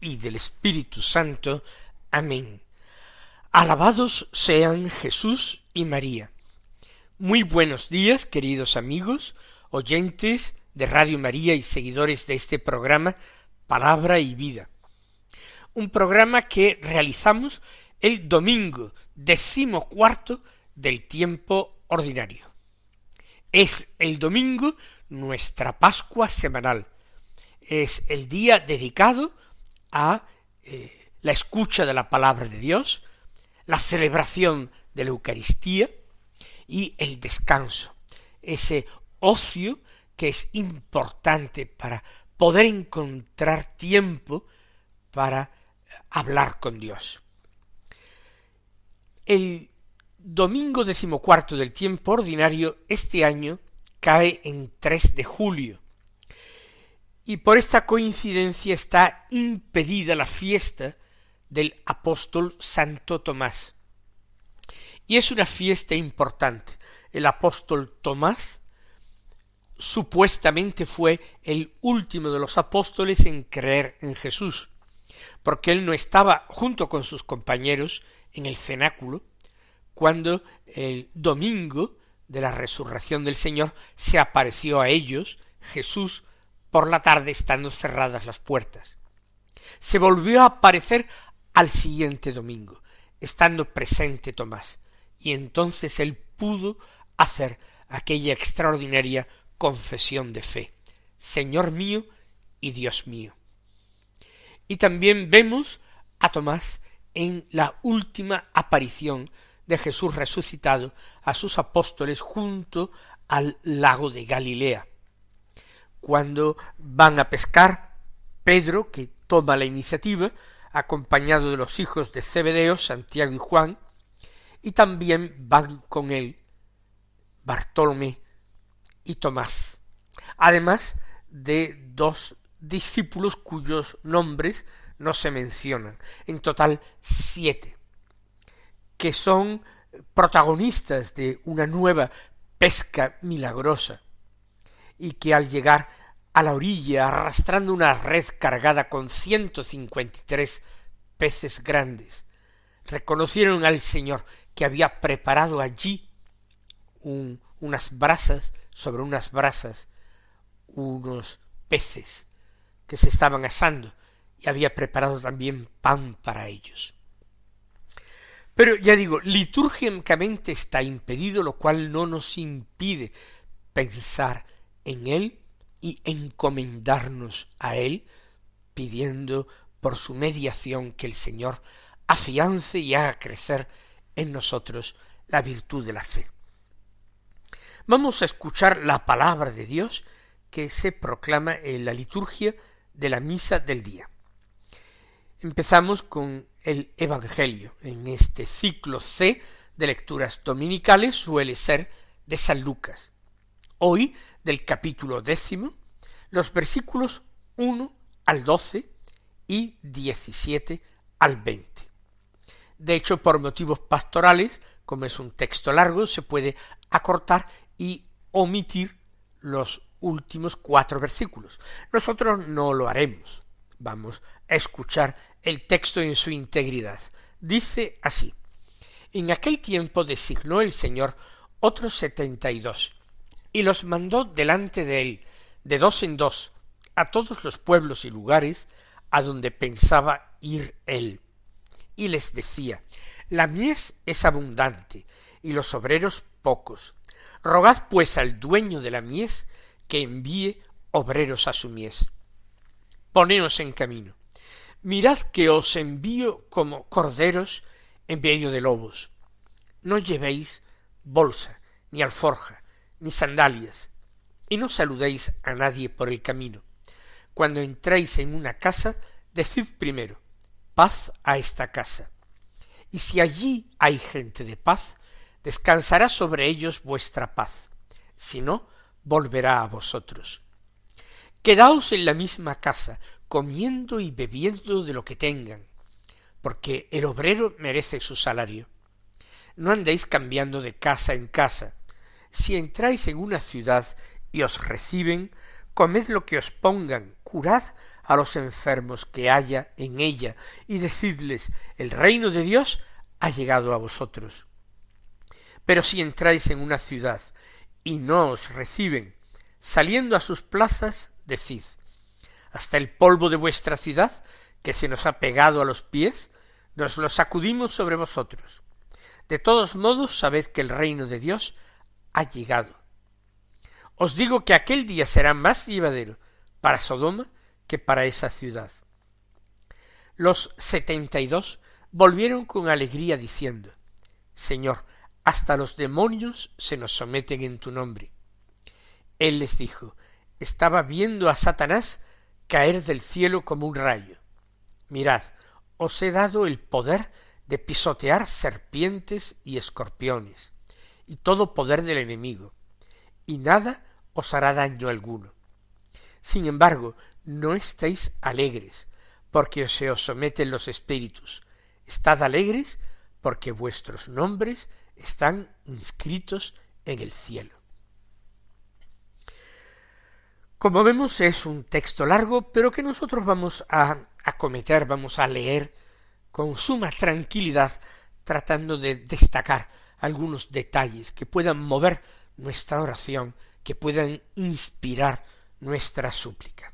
y del Espíritu Santo. Amén. Alabados sean Jesús y María. Muy buenos días, queridos amigos, oyentes de Radio María y seguidores de este programa Palabra y Vida. Un programa que realizamos el domingo decimocuarto del tiempo ordinario. Es el domingo nuestra Pascua semanal, es el día dedicado a eh, la escucha de la palabra de Dios, la celebración de la Eucaristía y el descanso, ese ocio que es importante para poder encontrar tiempo para hablar con Dios. El domingo decimocuarto del tiempo ordinario este año cae en 3 de julio, y por esta coincidencia está impedida la fiesta del apóstol Santo Tomás. Y es una fiesta importante. El apóstol Tomás supuestamente fue el último de los apóstoles en creer en Jesús, porque él no estaba junto con sus compañeros en el cenáculo cuando el domingo de la resurrección del Señor se apareció a ellos Jesús por la tarde estando cerradas las puertas. Se volvió a aparecer al siguiente domingo, estando presente Tomás, y entonces él pudo hacer aquella extraordinaria confesión de fe, Señor mío y Dios mío. Y también vemos a Tomás en la última aparición de Jesús resucitado a sus apóstoles junto al lago de Galilea cuando van a pescar, Pedro, que toma la iniciativa, acompañado de los hijos de Zebedeo, Santiago y Juan, y también van con él Bartolomé y Tomás, además de dos discípulos cuyos nombres no se mencionan, en total siete, que son protagonistas de una nueva pesca milagrosa, y que al llegar a la orilla arrastrando una red cargada con ciento cincuenta y tres peces grandes, reconocieron al Señor que había preparado allí unas brasas, sobre unas brasas, unos peces que se estaban asando, y había preparado también pan para ellos. Pero ya digo, litúrgicamente está impedido, lo cual no nos impide pensar en Él y encomendarnos a Él, pidiendo por su mediación que el Señor afiance y haga crecer en nosotros la virtud de la fe. Vamos a escuchar la palabra de Dios que se proclama en la liturgia de la misa del día. Empezamos con el Evangelio. En este ciclo C de lecturas dominicales suele ser de San Lucas. Hoy del capítulo décimo, los versículos uno al doce y diecisiete al veinte. De hecho, por motivos pastorales, como es un texto largo, se puede acortar y omitir los últimos cuatro versículos. Nosotros no lo haremos. Vamos a escuchar el texto en su integridad. Dice así. En aquel tiempo designó el Señor otros setenta y dos, y los mandó delante de él, de dos en dos, a todos los pueblos y lugares a donde pensaba ir él. Y les decía, la mies es abundante, y los obreros pocos. Rogad pues al dueño de la mies que envíe obreros a su mies. Poneos en camino. Mirad que os envío como corderos en medio de lobos. No llevéis bolsa, ni alforja, ni sandalias, y no saludéis a nadie por el camino. Cuando entréis en una casa, decid primero paz a esta casa. Y si allí hay gente de paz, descansará sobre ellos vuestra paz. Si no, volverá a vosotros. Quedaos en la misma casa, comiendo y bebiendo de lo que tengan, porque el obrero merece su salario. No andéis cambiando de casa en casa. Si entráis en una ciudad y os reciben, comed lo que os pongan, curad a los enfermos que haya en ella, y decidles el reino de Dios ha llegado a vosotros. Pero si entráis en una ciudad y no os reciben, saliendo a sus plazas, decid hasta el polvo de vuestra ciudad, que se nos ha pegado a los pies, nos lo sacudimos sobre vosotros. De todos modos, sabed que el reino de Dios ha llegado. Os digo que aquel día será más llevadero para Sodoma que para esa ciudad. Los setenta y dos volvieron con alegría diciendo Señor, hasta los demonios se nos someten en tu nombre. Él les dijo Estaba viendo a Satanás caer del cielo como un rayo. Mirad, os he dado el poder de pisotear serpientes y escorpiones, y todo poder del enemigo, y nada os hará daño alguno. Sin embargo, no estéis alegres, porque se os someten los espíritus. Estad alegres, porque vuestros nombres están inscritos en el cielo. Como vemos es un texto largo, pero que nosotros vamos a acometer, vamos a leer con suma tranquilidad, tratando de destacar algunos detalles que puedan mover nuestra oración, que puedan inspirar nuestra súplica.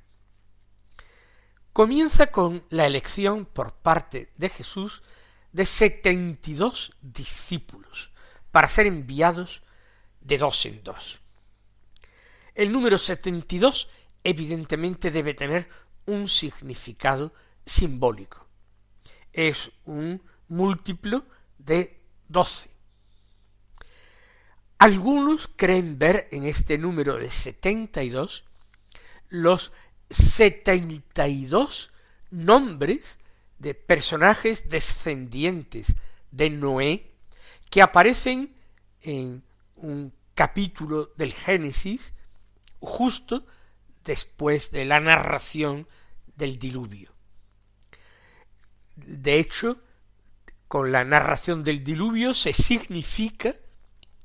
Comienza con la elección por parte de Jesús de setenta y dos discípulos para ser enviados de dos en dos. El número setenta y dos evidentemente debe tener un significado simbólico. Es un múltiplo de doce. Algunos creen ver en este número de setenta y dos los setenta y dos nombres de personajes descendientes de Noé que aparecen en un capítulo del Génesis justo después de la narración del diluvio. De hecho, con la narración del diluvio se significa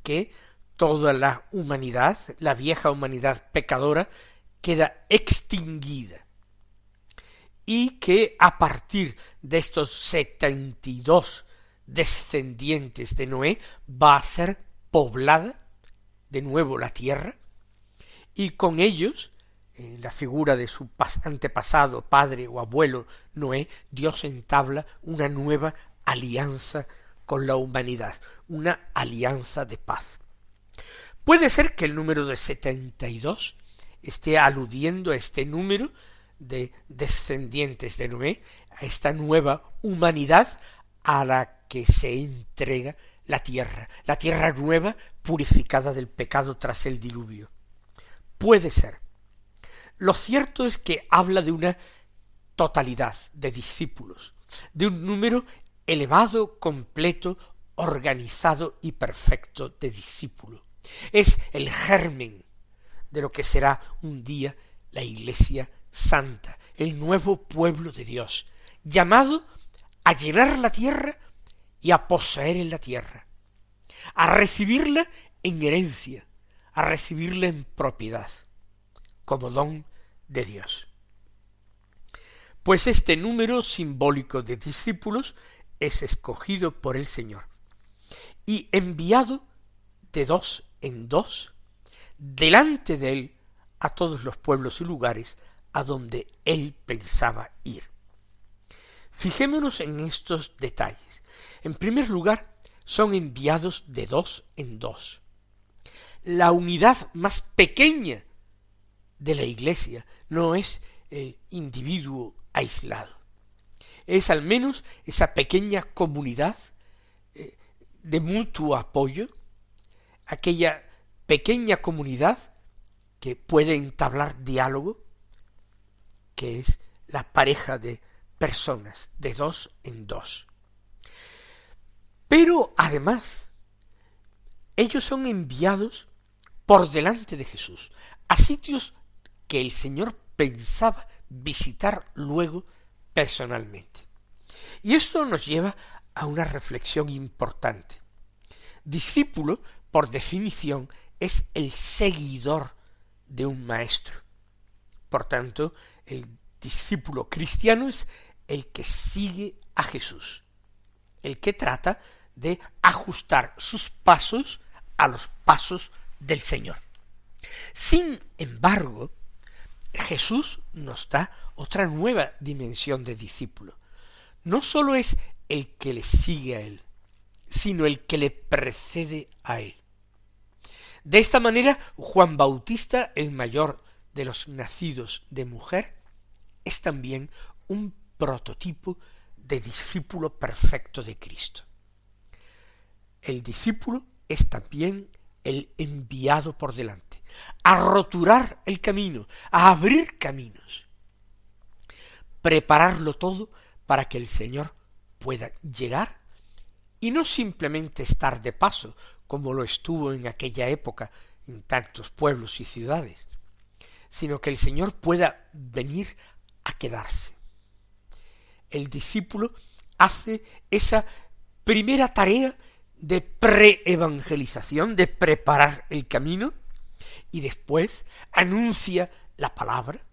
que toda la humanidad, la vieja humanidad pecadora, queda extinguida y que a partir de estos setenta y dos descendientes de Noé va a ser poblada de nuevo la tierra y con ellos, en la figura de su antepasado, padre o abuelo Noé, Dios entabla una nueva alianza con la humanidad, una alianza de paz. Puede ser que el número de setenta y dos esté aludiendo a este número de descendientes de Noé, a esta nueva humanidad a la que se entrega la tierra, la tierra nueva purificada del pecado tras el diluvio. Puede ser. Lo cierto es que habla de una totalidad de discípulos, de un número elevado, completo, organizado y perfecto de discípulos. Es el germen de lo que será un día la Iglesia Santa, el nuevo pueblo de Dios, llamado a llenar la tierra y a poseer en la tierra, a recibirla en herencia, a recibirle en propiedad, como don de Dios. Pues este número simbólico de discípulos es escogido por el Señor y enviado de dos en dos delante de él a todos los pueblos y lugares a donde él pensaba ir. Fijémonos en estos detalles. En primer lugar, son enviados de dos en dos la unidad más pequeña de la Iglesia no es el individuo aislado. Es al menos esa pequeña comunidad eh, de mutuo apoyo, aquella pequeña comunidad que puede entablar diálogo, que es la pareja de personas, de dos en dos. Pero además, ellos son enviados por delante de Jesús a sitios que el Señor pensaba visitar luego personalmente. Y esto nos lleva a una reflexión importante. Discípulo, por definición, es el seguidor de un maestro. Por tanto, el discípulo cristiano es el que sigue a Jesús, el que trata de ajustar sus pasos a los pasos del Señor. Sin embargo, Jesús nos da otra nueva dimensión de discípulo. No sólo es el que le sigue a Él, sino el que le precede a Él. De esta manera, Juan Bautista, el mayor de los nacidos de mujer, es también un prototipo de discípulo perfecto de Cristo. El discípulo es también el enviado por delante, a roturar el camino, a abrir caminos, prepararlo todo para que el Señor pueda llegar y no simplemente estar de paso, como lo estuvo en aquella época en tantos pueblos y ciudades, sino que el Señor pueda venir a quedarse. El discípulo hace esa primera tarea de pre-evangelización, de preparar el camino, y después anuncia la palabra,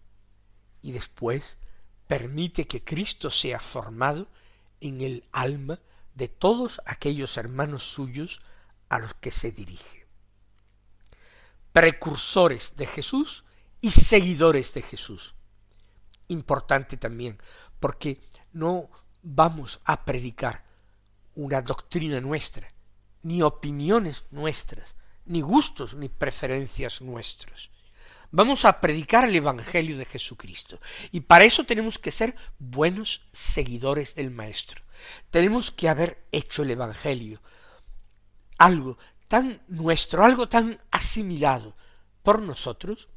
y después permite que Cristo sea formado en el alma de todos aquellos hermanos suyos a los que se dirige. Precursores de Jesús y seguidores de Jesús. Importante también, porque no vamos a predicar una doctrina nuestra, ni opiniones nuestras, ni gustos ni preferencias nuestros. Vamos a predicar el Evangelio de Jesucristo. Y para eso tenemos que ser buenos seguidores del Maestro. Tenemos que haber hecho el Evangelio algo tan nuestro, algo tan asimilado por nosotros,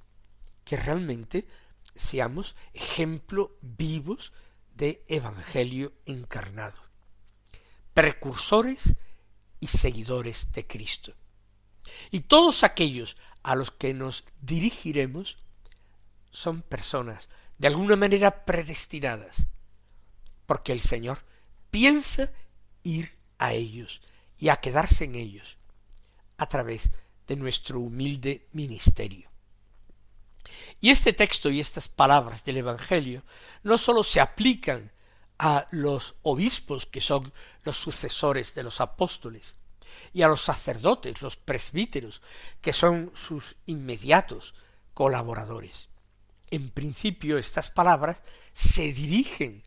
que realmente seamos ejemplo vivos de Evangelio encarnado. Precursores y seguidores de Cristo. Y todos aquellos a los que nos dirigiremos son personas de alguna manera predestinadas, porque el Señor piensa ir a ellos y a quedarse en ellos a través de nuestro humilde ministerio. Y este texto y estas palabras del Evangelio no sólo se aplican a los obispos que son los sucesores de los apóstoles, y a los sacerdotes, los presbíteros, que son sus inmediatos colaboradores. En principio estas palabras se dirigen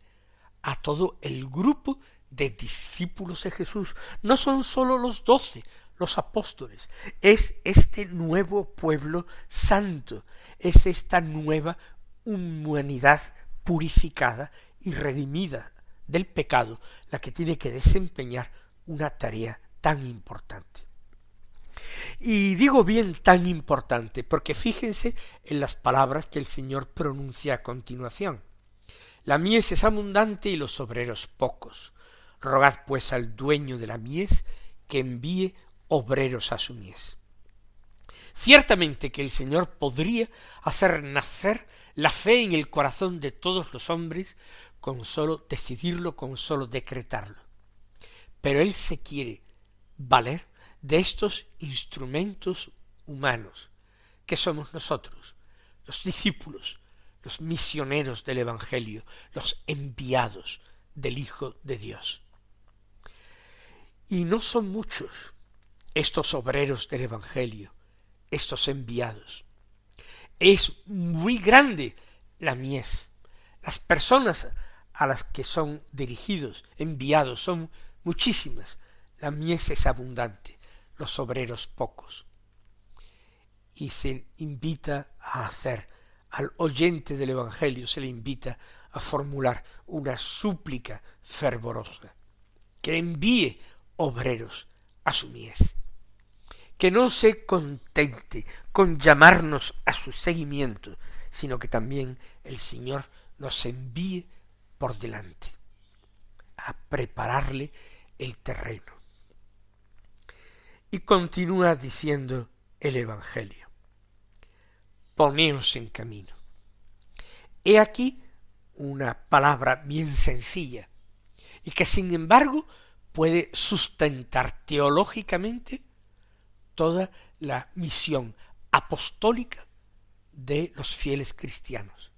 a todo el grupo de discípulos de Jesús. No son sólo los doce, los apóstoles, es este nuevo pueblo santo, es esta nueva humanidad purificada y redimida del pecado la que tiene que desempeñar una tarea tan importante. Y digo bien tan importante, porque fíjense en las palabras que el Señor pronuncia a continuación. La mies es abundante y los obreros pocos. Rogad pues al dueño de la mies que envíe obreros a su mies. Ciertamente que el Señor podría hacer nacer la fe en el corazón de todos los hombres con sólo decidirlo, con sólo decretarlo. Pero Él se quiere valer de estos instrumentos humanos que somos nosotros, los discípulos, los misioneros del Evangelio, los enviados del Hijo de Dios. Y no son muchos estos obreros del Evangelio, estos enviados. Es muy grande la mies. Las personas a las que son dirigidos, enviados, son muchísimas, la mies es abundante, los obreros pocos. Y se invita a hacer al oyente del Evangelio, se le invita a formular una súplica fervorosa, que envíe obreros a su mies, que no se contente con llamarnos a su seguimiento, sino que también el Señor nos envíe por delante, a prepararle el terreno. Y continúa diciendo el Evangelio, poneos en camino. He aquí una palabra bien sencilla y que sin embargo puede sustentar teológicamente toda la misión apostólica de los fieles cristianos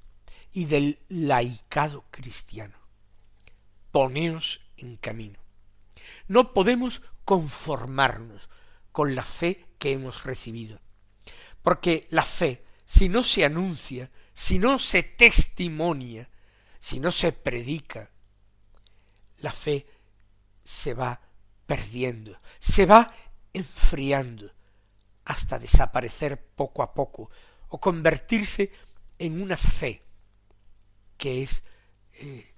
y del laicado cristiano. Poneos en camino. No podemos conformarnos con la fe que hemos recibido, porque la fe, si no se anuncia, si no se testimonia, si no se predica, la fe se va perdiendo, se va enfriando, hasta desaparecer poco a poco, o convertirse en una fe que es eh,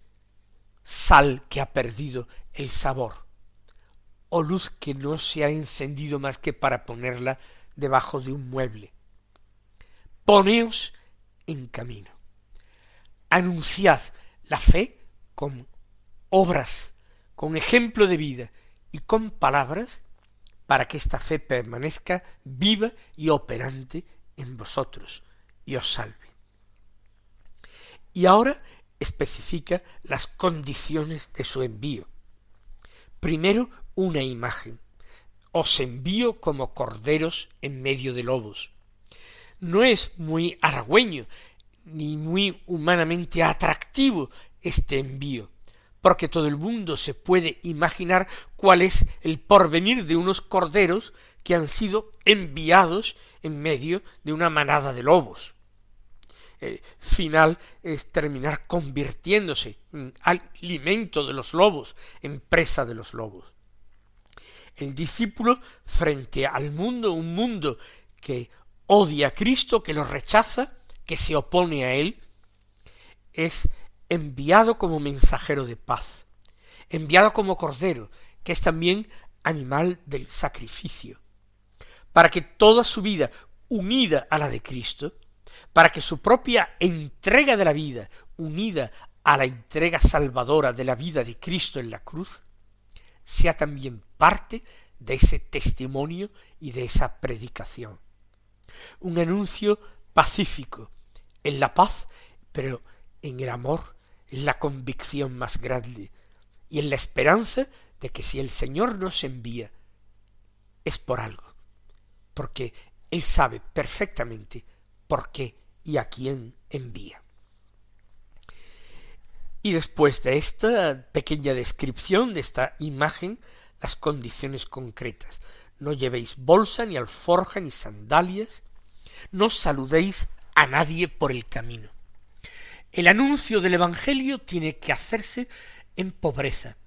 sal que ha perdido el sabor, o luz que no se ha encendido más que para ponerla debajo de un mueble. Poneos en camino. Anunciad la fe con obras, con ejemplo de vida y con palabras para que esta fe permanezca viva y operante en vosotros y os salve. Y ahora especifica las condiciones de su envío. Primero, una imagen. Os envío como corderos en medio de lobos. No es muy aragüeño ni muy humanamente atractivo este envío, porque todo el mundo se puede imaginar cuál es el porvenir de unos corderos que han sido enviados en medio de una manada de lobos. El final es terminar convirtiéndose en alimento de los lobos, en presa de los lobos. El discípulo frente al mundo, un mundo que odia a Cristo, que lo rechaza, que se opone a él, es enviado como mensajero de paz, enviado como cordero, que es también animal del sacrificio, para que toda su vida unida a la de Cristo, para que su propia entrega de la vida, unida a la entrega salvadora de la vida de Cristo en la cruz, sea también parte de ese testimonio y de esa predicación. Un anuncio pacífico, en la paz, pero en el amor, en la convicción más grande, y en la esperanza de que si el Señor nos envía, es por algo, porque Él sabe perfectamente por qué y a quién envía. Y después de esta pequeña descripción de esta imagen, las condiciones concretas. No llevéis bolsa, ni alforja, ni sandalias, no saludéis a nadie por el camino. El anuncio del Evangelio tiene que hacerse en pobreza,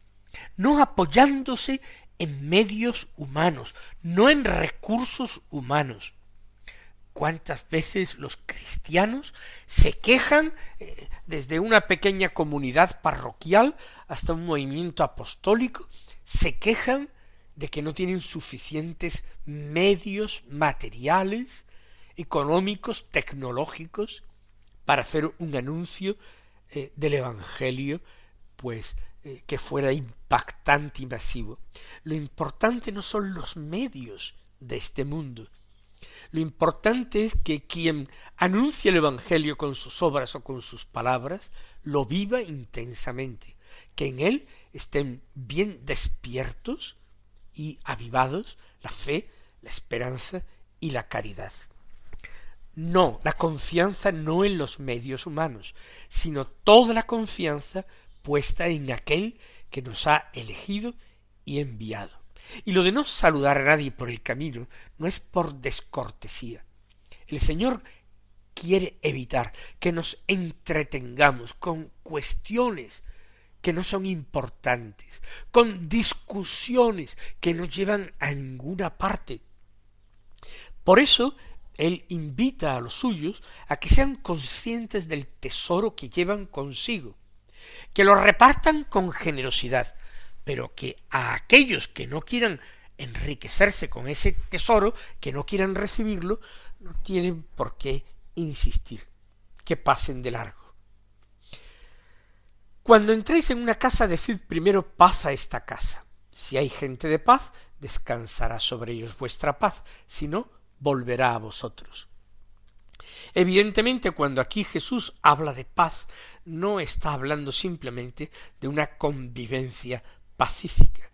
no apoyándose en medios humanos, no en recursos humanos. ¿Cuántas veces los cristianos se quejan eh, desde una pequeña comunidad parroquial hasta un movimiento apostólico? Se quejan de que no tienen suficientes medios materiales económicos, tecnológicos, para hacer un anuncio eh, del Evangelio, pues eh, que fuera impactante y masivo. Lo importante no son los medios de este mundo. Lo importante es que quien anuncia el Evangelio con sus obras o con sus palabras, lo viva intensamente, que en él estén bien despiertos y avivados la fe, la esperanza y la caridad. No, la confianza no en los medios humanos, sino toda la confianza puesta en aquel que nos ha elegido y enviado. Y lo de no saludar a nadie por el camino no es por descortesía. El Señor quiere evitar que nos entretengamos con cuestiones que no son importantes, con discusiones que no llevan a ninguna parte. Por eso él invita a los suyos a que sean conscientes del tesoro que llevan consigo, que lo repartan con generosidad, pero que a aquellos que no quieran enriquecerse con ese tesoro, que no quieran recibirlo, no tienen por qué insistir, que pasen de largo. Cuando entréis en una casa, decid primero paz a esta casa. Si hay gente de paz, descansará sobre ellos vuestra paz, si no, volverá a vosotros. Evidentemente, cuando aquí Jesús habla de paz, no está hablando simplemente de una convivencia pacífica,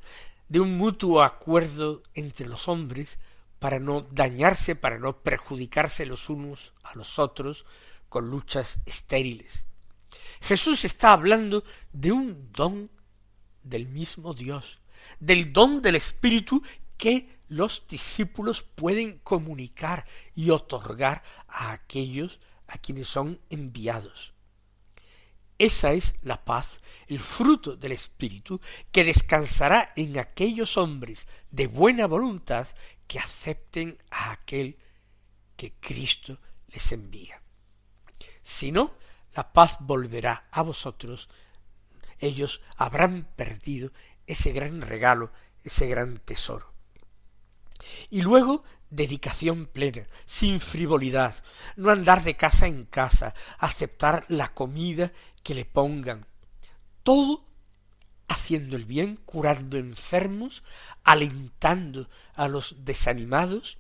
de un mutuo acuerdo entre los hombres para no dañarse, para no perjudicarse los unos a los otros con luchas estériles. Jesús está hablando de un don del mismo Dios, del don del Espíritu que los discípulos pueden comunicar y otorgar a aquellos a quienes son enviados. Esa es la paz, el fruto del Espíritu, que descansará en aquellos hombres de buena voluntad que acepten a aquel que Cristo les envía. Si no, la paz volverá a vosotros, ellos habrán perdido ese gran regalo, ese gran tesoro. Y luego dedicación plena, sin frivolidad, no andar de casa en casa, aceptar la comida que le pongan. Todo haciendo el bien, curando enfermos, alentando a los desanimados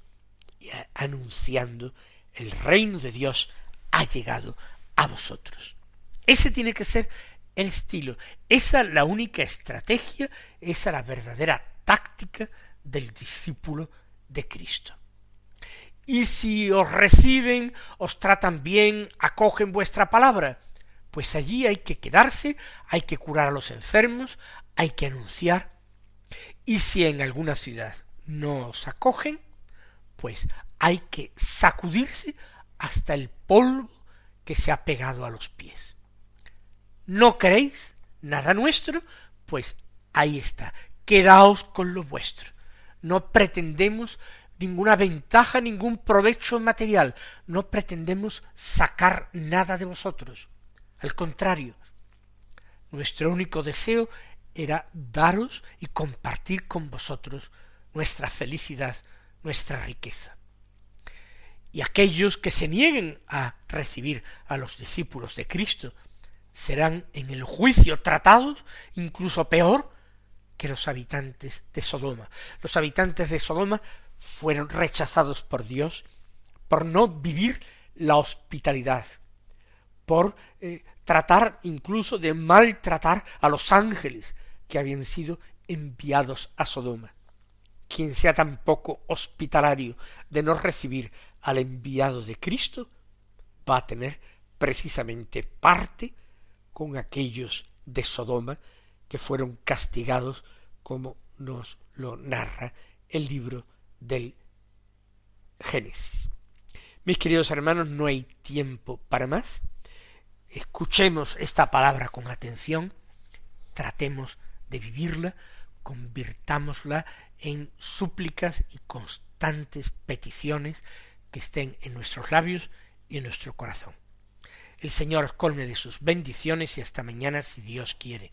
y anunciando el reino de Dios ha llegado a vosotros. Ese tiene que ser el estilo, esa la única estrategia, esa la verdadera táctica del discípulo de Cristo. Y si os reciben, os tratan bien, acogen vuestra palabra, pues allí hay que quedarse, hay que curar a los enfermos, hay que anunciar. Y si en alguna ciudad no os acogen, pues hay que sacudirse hasta el polvo que se ha pegado a los pies. ¿No queréis nada nuestro? Pues ahí está, quedaos con lo vuestro no pretendemos ninguna ventaja, ningún provecho material, no pretendemos sacar nada de vosotros. Al contrario, nuestro único deseo era daros y compartir con vosotros nuestra felicidad, nuestra riqueza. Y aquellos que se nieguen a recibir a los discípulos de Cristo serán en el juicio tratados incluso peor que los habitantes de Sodoma. Los habitantes de Sodoma fueron rechazados por Dios por no vivir la hospitalidad, por eh, tratar incluso de maltratar a los ángeles que habían sido enviados a Sodoma. Quien sea tan poco hospitalario de no recibir al enviado de Cristo, va a tener precisamente parte con aquellos de Sodoma que fueron castigados como nos lo narra el libro del Génesis. Mis queridos hermanos, no hay tiempo para más. Escuchemos esta palabra con atención, tratemos de vivirla, convirtámosla en súplicas y constantes peticiones que estén en nuestros labios y en nuestro corazón. El Señor colme de sus bendiciones y hasta mañana si Dios quiere.